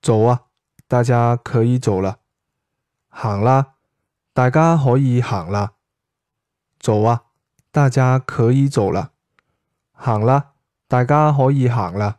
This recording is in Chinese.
走啊，大家可以走了，行啦，大家可以行啦，走啊，大家可以走了，行啦，大家可以行啦。